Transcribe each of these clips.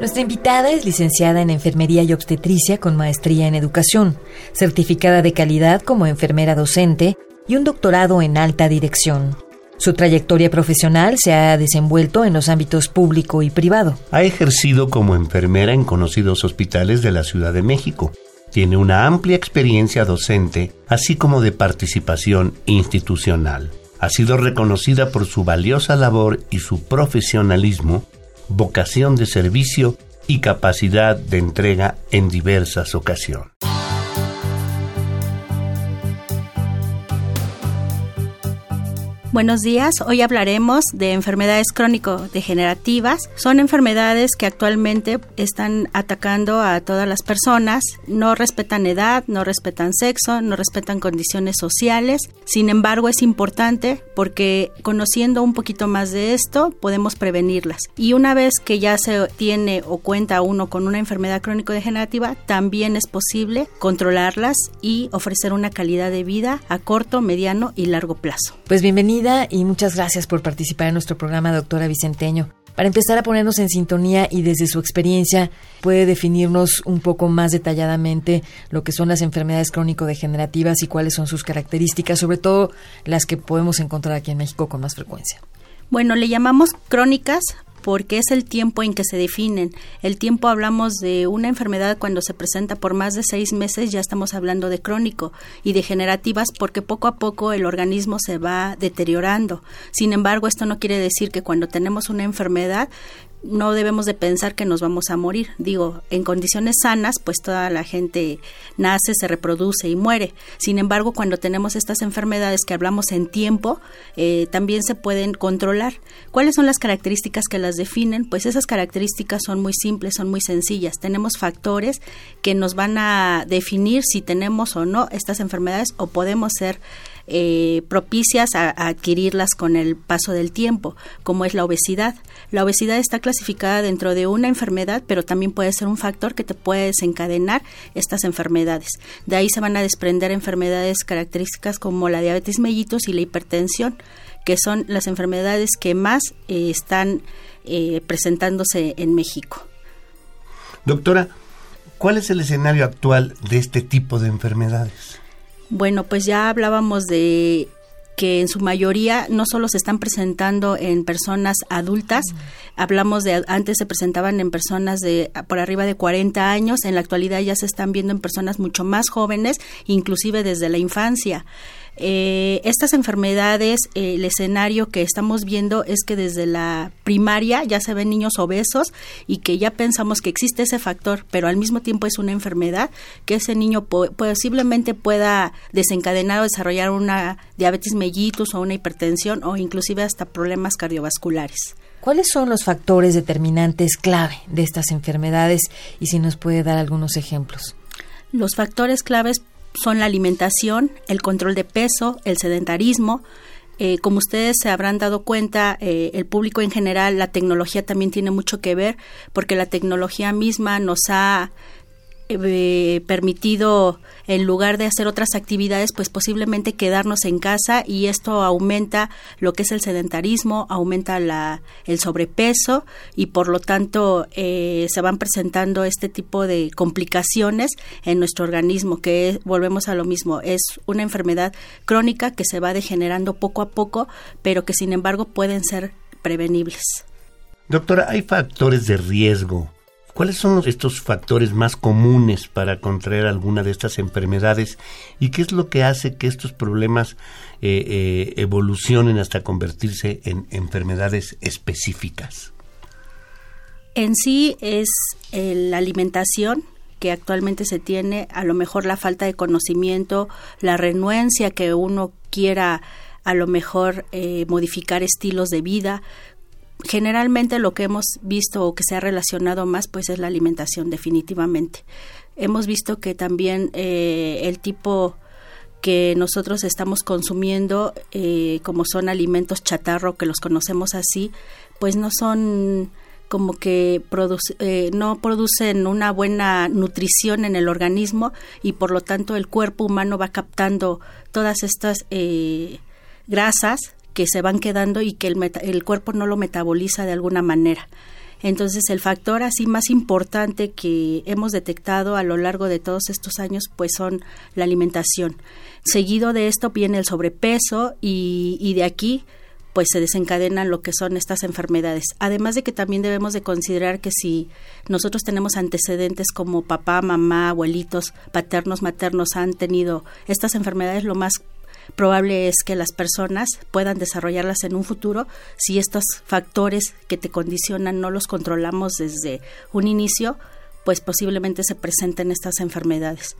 Nuestra invitada es licenciada en Enfermería y Obstetricia con maestría en Educación, certificada de calidad como enfermera docente y un doctorado en alta dirección. Su trayectoria profesional se ha desenvuelto en los ámbitos público y privado. Ha ejercido como enfermera en conocidos hospitales de la Ciudad de México. Tiene una amplia experiencia docente, así como de participación institucional. Ha sido reconocida por su valiosa labor y su profesionalismo vocación de servicio y capacidad de entrega en diversas ocasiones. Buenos días, hoy hablaremos de enfermedades crónico-degenerativas. Son enfermedades que actualmente están atacando a todas las personas, no respetan edad, no respetan sexo, no respetan condiciones sociales. Sin embargo, es importante porque conociendo un poquito más de esto podemos prevenirlas. Y una vez que ya se tiene o cuenta uno con una enfermedad crónico-degenerativa, también es posible controlarlas y ofrecer una calidad de vida a corto, mediano y largo plazo. Pues bienvenido y muchas gracias por participar en nuestro programa, doctora Vicenteño. Para empezar a ponernos en sintonía y desde su experiencia, ¿puede definirnos un poco más detalladamente lo que son las enfermedades crónico-degenerativas y cuáles son sus características, sobre todo las que podemos encontrar aquí en México con más frecuencia? Bueno, le llamamos crónicas porque es el tiempo en que se definen. El tiempo hablamos de una enfermedad cuando se presenta por más de seis meses, ya estamos hablando de crónico y degenerativas porque poco a poco el organismo se va deteriorando. Sin embargo, esto no quiere decir que cuando tenemos una enfermedad no debemos de pensar que nos vamos a morir. Digo, en condiciones sanas, pues toda la gente nace, se reproduce y muere. Sin embargo, cuando tenemos estas enfermedades que hablamos en tiempo, eh, también se pueden controlar. ¿Cuáles son las características que las definen? Pues esas características son muy simples, son muy sencillas. Tenemos factores que nos van a definir si tenemos o no estas enfermedades o podemos ser eh, propicias a, adquirirlas con el paso del tiempo, como es la obesidad. La obesidad está clasificada dentro de una enfermedad, pero también puede ser un factor que te puede desencadenar estas enfermedades. De ahí se van a desprender enfermedades características como la diabetes mellitus y la hipertensión, que son las enfermedades que más eh, están eh, presentándose en México. Doctora, ¿cuál es el escenario actual de este tipo de enfermedades? Bueno, pues ya hablábamos de que en su mayoría no solo se están presentando en personas adultas, hablamos de antes se presentaban en personas de por arriba de 40 años, en la actualidad ya se están viendo en personas mucho más jóvenes, inclusive desde la infancia. Eh, estas enfermedades, eh, el escenario que estamos viendo es que desde la primaria ya se ven niños obesos y que ya pensamos que existe ese factor, pero al mismo tiempo es una enfermedad que ese niño posiblemente pueda desencadenar o desarrollar una diabetes mellitus o una hipertensión o inclusive hasta problemas cardiovasculares. ¿Cuáles son los factores determinantes clave de estas enfermedades y si nos puede dar algunos ejemplos? Los factores claves son la alimentación, el control de peso, el sedentarismo. Eh, como ustedes se habrán dado cuenta, eh, el público en general, la tecnología también tiene mucho que ver, porque la tecnología misma nos ha eh, permitido en lugar de hacer otras actividades pues posiblemente quedarnos en casa y esto aumenta lo que es el sedentarismo aumenta la, el sobrepeso y por lo tanto eh, se van presentando este tipo de complicaciones en nuestro organismo que volvemos a lo mismo es una enfermedad crónica que se va degenerando poco a poco pero que sin embargo pueden ser prevenibles. Doctora, ¿hay factores de riesgo ¿Cuáles son estos factores más comunes para contraer alguna de estas enfermedades y qué es lo que hace que estos problemas eh, eh, evolucionen hasta convertirse en enfermedades específicas? En sí es eh, la alimentación que actualmente se tiene, a lo mejor la falta de conocimiento, la renuencia que uno quiera a lo mejor modificar estilos de vida, generalmente lo que hemos visto o que se ha relacionado más pues es la alimentación definitivamente. Hemos visto que también eh, el tipo que nosotros estamos consumiendo, eh, como son alimentos chatarro, que los conocemos así, pues no son como que eh, no producen una buena nutrición en el organismo y por lo tanto el cuerpo humano va captando todas estas grasas que se van quedando y que el, el cuerpo no lo metaboliza de alguna manera. Entonces, el factor así más importante que hemos detectado a lo largo de todos estos años, pues son la alimentación. Seguido de esto viene el sobrepeso y, y de aquí pues se desencadenan lo que son estas enfermedades. Además de que también debemos de considerar que si nosotros tenemos antecedentes como papá, mamá, abuelitos, paternos, maternos han tenido estas enfermedades, lo más probable es que las personas puedan desarrollarlas en un futuro si estos factores que te condicionan no los controlamos desde un inicio, pues posiblemente se presenten estas enfermedades.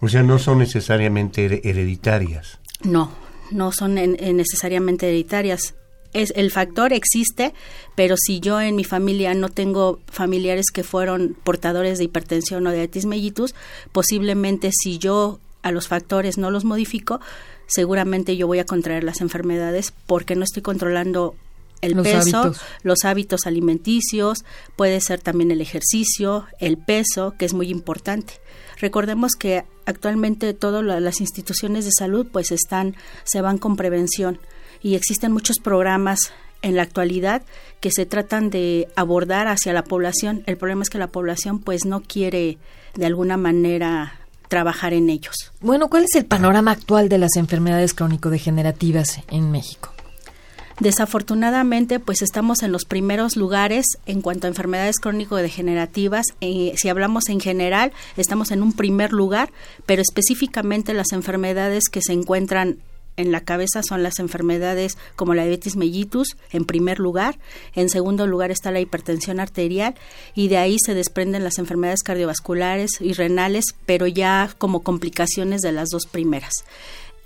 O sea, no son necesariamente hereditarias. No, no son necesariamente hereditarias. Es, el factor existe, pero si yo en mi familia no tengo familiares que fueron portadores de hipertensión o de diabetes mellitus, posiblemente si yo a los factores no los modifico, seguramente yo voy a contraer las enfermedades porque no estoy controlando el peso, los hábitos alimenticios, puede ser también el ejercicio, el peso, que es muy importante. Recordemos que actualmente todas las instituciones de salud pues están se van con prevención y existen muchos programas en la actualidad que se tratan de abordar hacia la población. El problema es que la población pues no quiere de alguna manera trabajar en ellos. Bueno, ¿cuál es el panorama actual de las enfermedades crónico-degenerativas en México? Desafortunadamente, pues estamos en los primeros lugares en cuanto a enfermedades crónico-degenerativas. Eh, si hablamos en general, estamos en un primer lugar, pero específicamente las enfermedades que se encuentran en la cabeza son las enfermedades como la diabetes mellitus en primer lugar, en segundo lugar está la hipertensión arterial y de ahí se desprenden las enfermedades cardiovasculares y renales, pero ya como complicaciones de las dos primeras.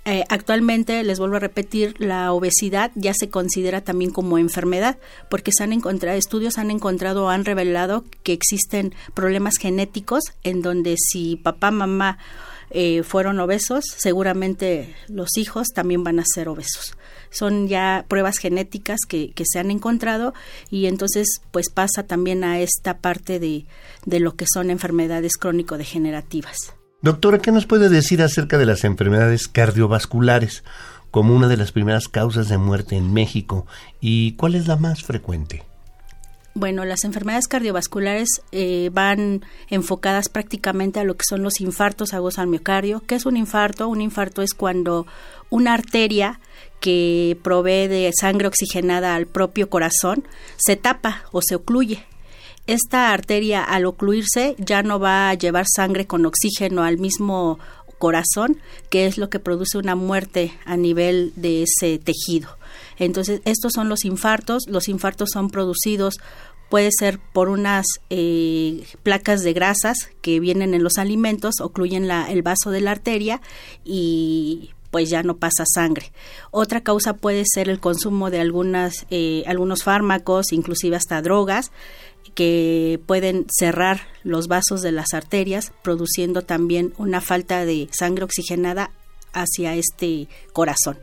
Eh, actualmente, les vuelvo a repetir, la obesidad ya se considera también como enfermedad, porque se han encontrado, estudios han encontrado han revelado que existen problemas genéticos en donde si papá, mamá eh, fueron obesos, seguramente los hijos también van a ser obesos. Son ya pruebas genéticas que, que se han encontrado y entonces pues pasa también a esta parte de, de lo que son enfermedades crónico-degenerativas. Doctora, ¿qué nos puede decir acerca de las enfermedades cardiovasculares como una de las primeras causas de muerte en México y cuál es la más frecuente? Bueno, las enfermedades cardiovasculares eh, van enfocadas prácticamente a lo que son los infartos agudos al miocardio. ¿Qué es un infarto? Un infarto es cuando una arteria que provee de sangre oxigenada al propio corazón se tapa o se ocluye esta arteria al ocluirse ya no va a llevar sangre con oxígeno al mismo corazón, que es lo que produce una muerte a nivel de ese tejido. Entonces, estos son los infartos. Los infartos son producidos puede ser por unas eh, placas de grasas que vienen en los alimentos, ocluyen el vaso de la arteria y pues ya no pasa sangre. Otra causa puede ser el consumo de algunas, eh, algunos fármacos, inclusive hasta drogas, que pueden cerrar los vasos de las arterias, produciendo también una falta de sangre oxigenada hacia este corazón.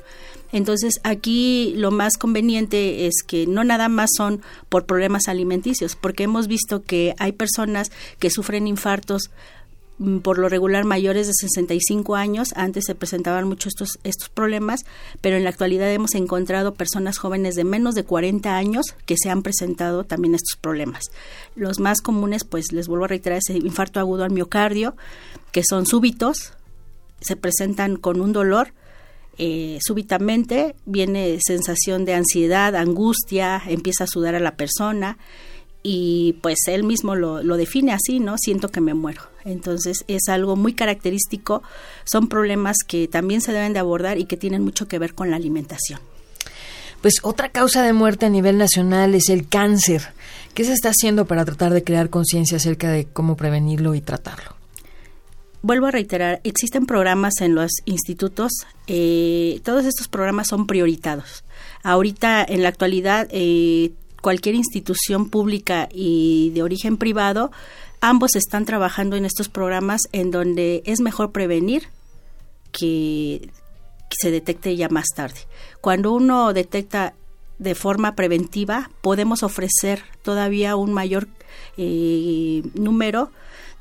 Entonces aquí lo más conveniente es que no nada más son por problemas alimenticios, porque hemos visto que hay personas que sufren infartos Mm, por lo regular mayores de 65 años. Antes se presentaban mucho estos, estos problemas, pero en la actualidad hemos encontrado personas jóvenes de menos de 40 años que se han presentado también estos problemas. Los más comunes, pues les vuelvo a reiterar, es el infarto agudo al miocardio, que son súbitos, se presentan con un dolor. Eh, súbitamente viene sensación de ansiedad, angustia, empieza a sudar a la persona, y pues él mismo lo, lo, define así, ¿no? Siento que me muero. Entonces es algo muy característico, son problemas que también se deben de abordar y que tienen mucho que ver con la alimentación. Pues otra causa de muerte a nivel nacional es el cáncer. ¿Qué se está haciendo para tratar de crear conciencia acerca de cómo prevenirlo y tratarlo? Vuelvo a reiterar, existen programas en los institutos, eh, todos estos programas son prioritados. Ahorita, en la actualidad, eh, cualquier institución pública y de origen privado, ambos están trabajando en estos programas en donde es mejor prevenir que, se detecte ya más tarde. Cuando uno detecta de forma preventiva, podemos ofrecer todavía un mayor eh, número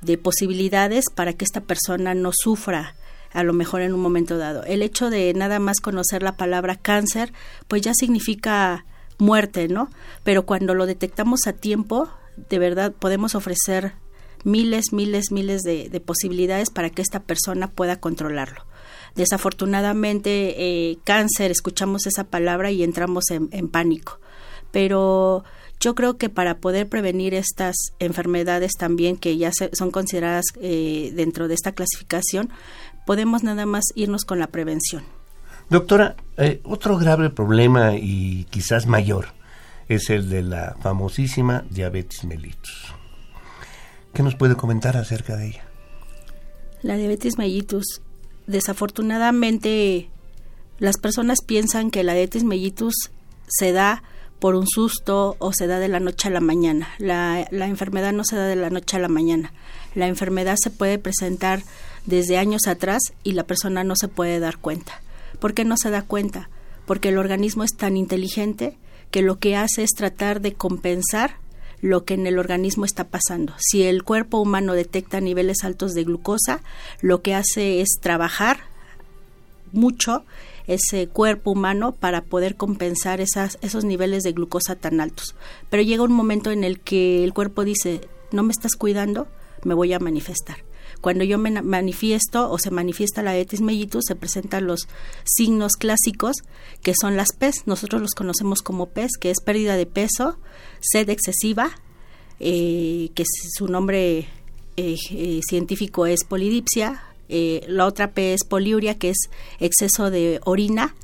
de posibilidades para que esta persona no sufra a lo mejor en un momento dado. El hecho de nada más conocer la palabra cáncer, pues ya significa muerte, ¿no? Pero cuando lo detectamos a tiempo, de verdad podemos ofrecer miles, miles, miles de, posibilidades para que esta persona pueda controlarlo. Desafortunadamente, eh, cáncer, escuchamos esa palabra y entramos en, pánico. Pero yo creo que para poder prevenir estas enfermedades también que ya son consideradas eh, dentro de esta clasificación, podemos nada más irnos con la prevención. Doctora, eh, otro grave problema y quizás mayor es el de la famosísima diabetes mellitus. ¿Qué nos puede comentar acerca de ella? La diabetes mellitus, desafortunadamente, las personas piensan que la diabetes mellitus se da por un susto o se da de la noche a la mañana. La, la enfermedad no se da de la noche a la mañana. La enfermedad se puede presentar desde años atrás y la persona no se puede dar cuenta. ¿Por qué no se da cuenta? Porque el organismo es tan inteligente que lo que hace es tratar de compensar lo que en el organismo está pasando. Si el cuerpo humano detecta niveles altos de glucosa, lo que hace es trabajar mucho ese cuerpo humano para poder compensar esas, esos niveles de glucosa tan altos. Pero llega un momento en el que el cuerpo dice, no me estás cuidando, me voy a manifestar. Cuando yo me manifiesto o se manifiesta la diabetes mellitus, se presentan los signos clásicos que son las PES. Nosotros los conocemos como PES, que es pérdida de peso, sed excesiva, eh, que su nombre eh, eh, científico es polidipsia. La otra P es poliuria, que es exceso de orina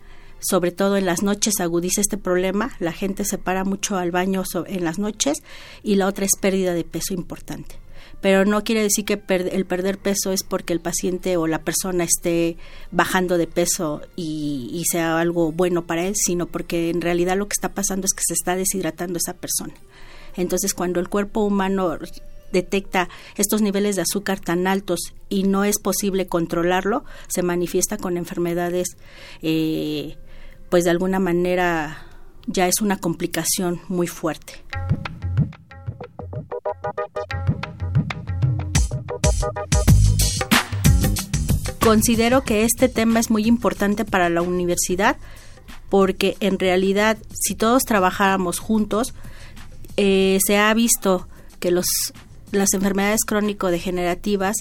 sobre todo en las noches agudiza este problema, la gente se para mucho al baño en las noches y la otra es pérdida de peso importante pero no quiere decir que el perder peso es porque el paciente o la persona esté bajando de peso y, sea algo bueno para él, sino porque en realidad lo que está pasando es que se está deshidratando esa persona. Entonces, cuando el cuerpo humano detecta estos niveles de azúcar tan altos y no es posible controlarlo, se manifiesta con enfermedades, eh, pues de alguna manera ya es una complicación muy fuerte. Considero que este tema es muy importante para la universidad porque en realidad si todos trabajáramos juntos, eh, se ha visto que los, las enfermedades crónico-degenerativas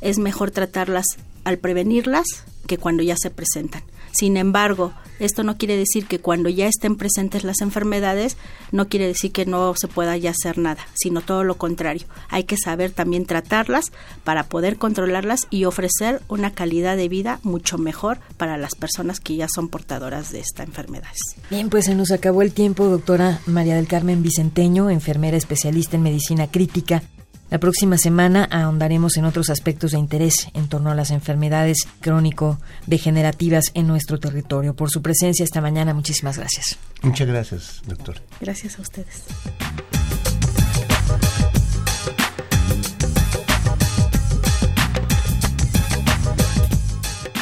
es mejor tratarlas al prevenirlas que cuando ya se presentan. Sin embargo, esto no quiere decir que cuando ya estén presentes las enfermedades, no quiere decir que no se pueda ya hacer nada, sino todo lo contrario. Hay que saber también tratarlas para poder controlarlas y ofrecer una calidad de vida mucho mejor para las personas que ya son portadoras de esta enfermedad. Bien, pues se nos acabó el tiempo, doctora María del Carmen Vicenteño, enfermera especialista en medicina crítica la próxima semana ahondaremos en otros aspectos de interés en torno a las enfermedades crónico-degenerativas en nuestro territorio. Por su presencia esta mañana, muchísimas gracias. Muchas gracias, doctor. Gracias a ustedes.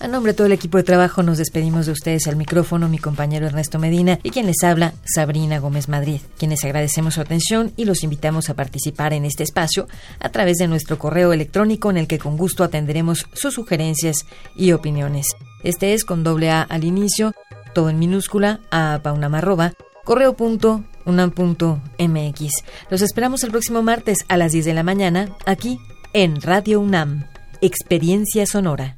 A nombre de todo el equipo de trabajo nos despedimos de ustedes al micrófono, mi compañero Ernesto Medina y quien les habla, Sabrina Gómez Madrid, quienes agradecemos su atención y los invitamos a participar en este espacio a través de nuestro correo electrónico en el que con gusto atenderemos sus sugerencias y opiniones. Este es con doble A al inicio, todo en minúscula, a paunamarroba, correo.unam.mx. Los esperamos el próximo martes a las 10 de la mañana, aquí en Radio UNAM. Experiencia Sonora.